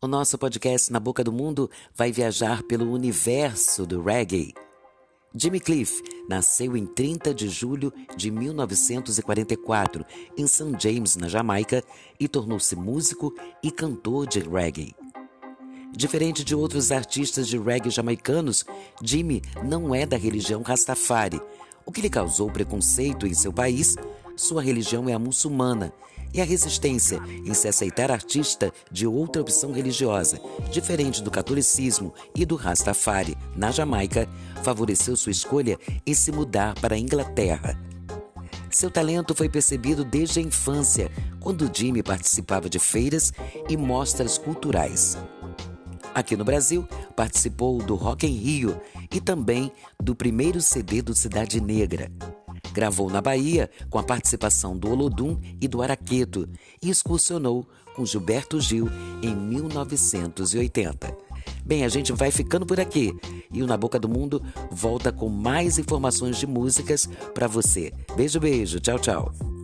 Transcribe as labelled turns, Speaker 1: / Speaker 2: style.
Speaker 1: O nosso podcast Na Boca do Mundo vai viajar pelo universo do reggae. Jimmy Cliff nasceu em 30 de julho de 1944 em St. James, na Jamaica, e tornou-se músico e cantor de reggae. Diferente de outros artistas de reggae jamaicanos, Jimmy não é da religião Rastafari, o que lhe causou preconceito em seu país. Sua religião é a muçulmana e a resistência em se aceitar artista de outra opção religiosa, diferente do catolicismo e do Rastafari, na Jamaica, favoreceu sua escolha em se mudar para a Inglaterra. Seu talento foi percebido desde a infância, quando Jimmy participava de feiras e mostras culturais. Aqui no Brasil, participou do Rock em Rio e também do primeiro CD do Cidade Negra. Gravou na Bahia com a participação do Olodum e do Araqueto e excursionou com Gilberto Gil em 1980. Bem, a gente vai ficando por aqui e o Na Boca do Mundo volta com mais informações de músicas para você. Beijo, beijo. Tchau, tchau.